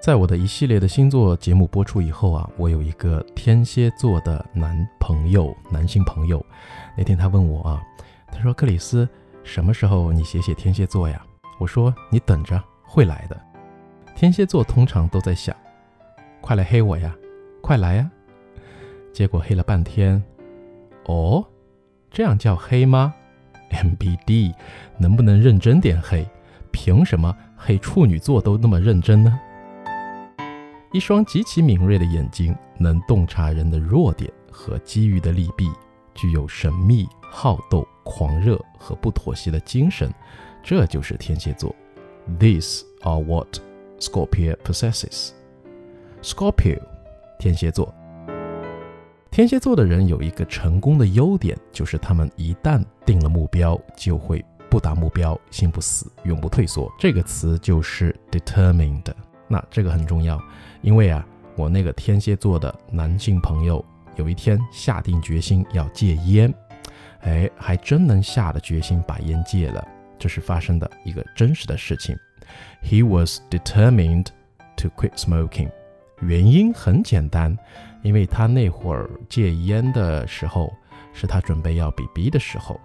在我的一系列的星座节目播出以后啊，我有一个天蝎座的男朋友，男性朋友。那天他问我啊，他说：“克里斯，什么时候你写写天蝎座呀？”我说：“你等着，会来的。”天蝎座通常都在想：“快来黑我呀，快来呀！”结果黑了半天，哦，这样叫黑吗？MBD，能不能认真点黑？凭什么黑处女座都那么认真呢？一双极其敏锐的眼睛，能洞察人的弱点和机遇的利弊，具有神秘、好斗、狂热和不妥协的精神，这就是天蝎座。These are what Scorpio possesses. Scorpio，天蝎座。天蝎座的人有一个成功的优点，就是他们一旦定了目标，就会不达目标心不死，永不退缩。这个词就是 determined。那这个很重要。因为啊，我那个天蝎座的男性朋友有一天下定决心要戒烟，哎，还真能下了决心把烟戒了。这是发生的一个真实的事情。He was determined to quit smoking。原因很简单，因为他那会儿戒烟的时候是他准备要 BB 的时候，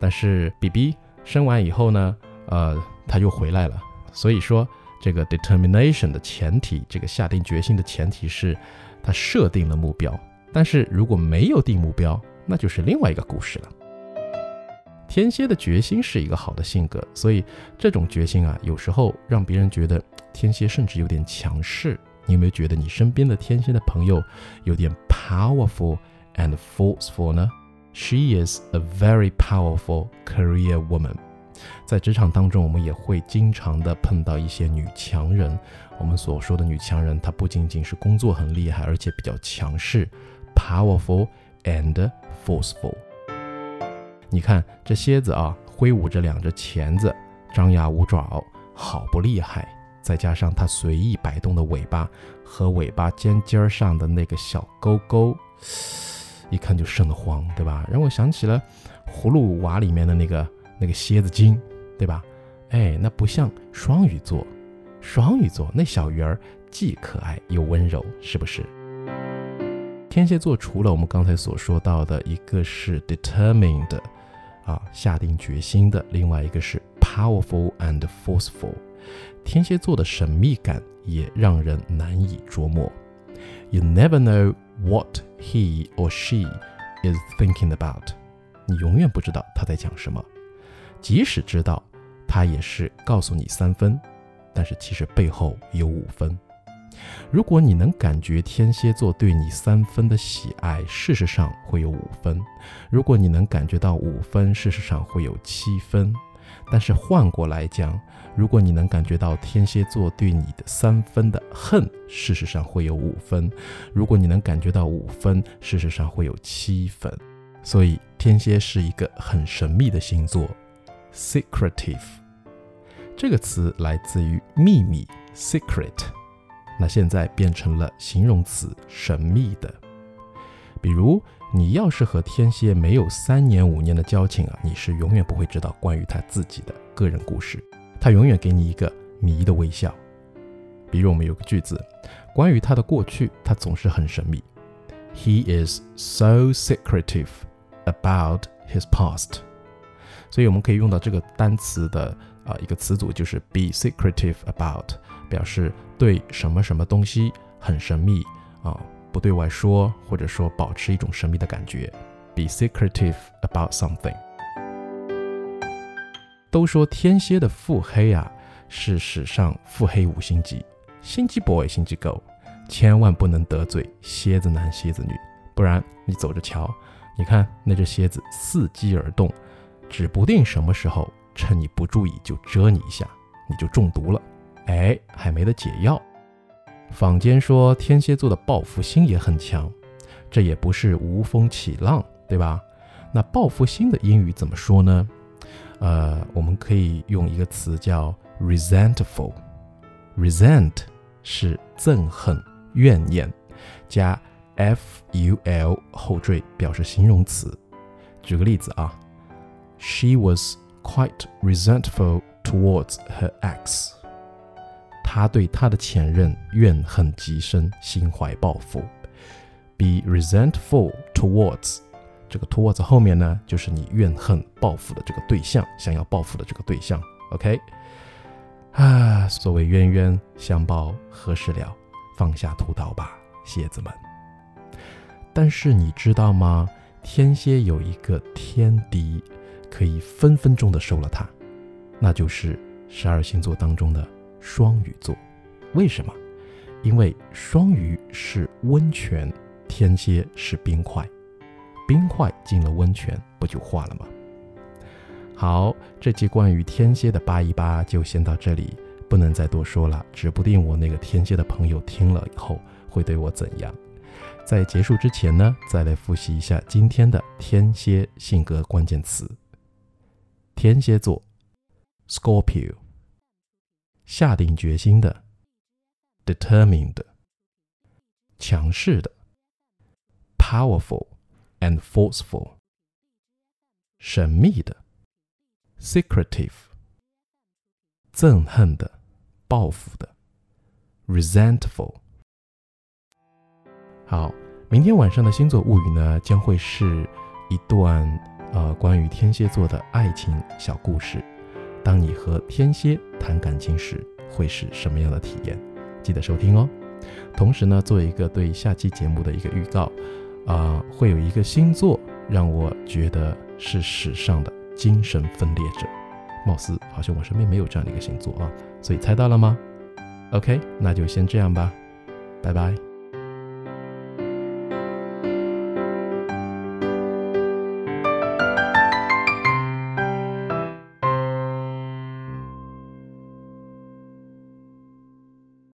但是 BB 生完以后呢，呃，他又回来了。所以说。这个 determination 的前提，这个下定决心的前提是，他设定了目标。但是如果没有定目标，那就是另外一个故事了。天蝎的决心是一个好的性格，所以这种决心啊，有时候让别人觉得天蝎甚至有点强势。你有没有觉得你身边的天蝎的朋友有点 powerful and forceful 呢？She is a very powerful career woman. 在职场当中，我们也会经常的碰到一些女强人。我们所说的女强人，她不仅仅是工作很厉害，而且比较强势，powerful and forceful。你看这蝎子啊，挥舞着两只钳子，张牙舞爪，好不厉害。再加上它随意摆动的尾巴和尾巴尖尖上的那个小钩钩，一看就瘆得慌，对吧？让我想起了葫芦娃里面的那个。那个蝎子精，对吧？哎，那不像双鱼座，双鱼座那小鱼儿既可爱又温柔，是不是？天蝎座除了我们刚才所说到的一个是 determined，啊，下定决心的，另外一个是 powerful and forceful。天蝎座的神秘感也让人难以捉摸。You never know what he or she is thinking about。你永远不知道他在讲什么。即使知道，他也是告诉你三分，但是其实背后有五分。如果你能感觉天蝎座对你三分的喜爱，事实上会有五分；如果你能感觉到五分，事实上会有七分。但是换过来讲，如果你能感觉到天蝎座对你的三分的恨，事实上会有五分；如果你能感觉到五分，事实上会有七分。所以天蝎是一个很神秘的星座。Secretive 这个词来自于秘密 secret，那现在变成了形容词神秘的。比如你要是和天蝎没有三年五年的交情啊，你是永远不会知道关于他自己的个人故事，他永远给你一个谜的微笑。比如我们有个句子，关于他的过去，他总是很神秘。He is so secretive about his past. 所以我们可以用到这个单词的啊一个词组，就是 be secretive about，表示对什么什么东西很神秘啊，不对外说，或者说保持一种神秘的感觉。be secretive about something。都说天蝎的腹黑啊是史上腹黑五星级，心机 boy 心机 girl，千万不能得罪蝎子男蝎子女，不然你走着瞧，你看那只蝎子伺机而动。指不定什么时候趁你不注意就蛰你一下，你就中毒了，哎，还没得解药。坊间说天蝎座的报复心也很强，这也不是无风起浪，对吧？那报复心的英语怎么说呢？呃，我们可以用一个词叫 resentful。resent 是憎恨、怨念，加 f u l 后缀表示形容词。举个例子啊。She was quite resentful towards her ex. 她对她的前任怨恨极深，心怀报复。Be resentful towards 这个 towards 后面呢，就是你怨恨报复的这个对象，想要报复的这个对象。OK，啊，所谓冤冤相报何时了？放下屠刀吧，蝎子们。但是你知道吗？天蝎有一个天敌，可以分分钟的收了它，那就是十二星座当中的双鱼座。为什么？因为双鱼是温泉，天蝎是冰块。冰块进了温泉，不就化了吗？好，这期关于天蝎的八一八就先到这里，不能再多说了，指不定我那个天蝎的朋友听了以后会对我怎样。在结束之前呢，再来复习一下今天的天蝎性格关键词：天蝎座，Scorpio，下定决心的，determined，强势的，powerful and forceful，神秘的，secretive，憎恨的，报复的，resentful。好，明天晚上的星座物语呢，将会是一段呃关于天蝎座的爱情小故事。当你和天蝎谈感情时，会是什么样的体验？记得收听哦。同时呢，做一个对下期节目的一个预告，啊，会有一个星座让我觉得是史上的精神分裂者。貌似好像我身边没有这样的一个星座啊，所以猜到了吗？OK，那就先这样吧，拜拜。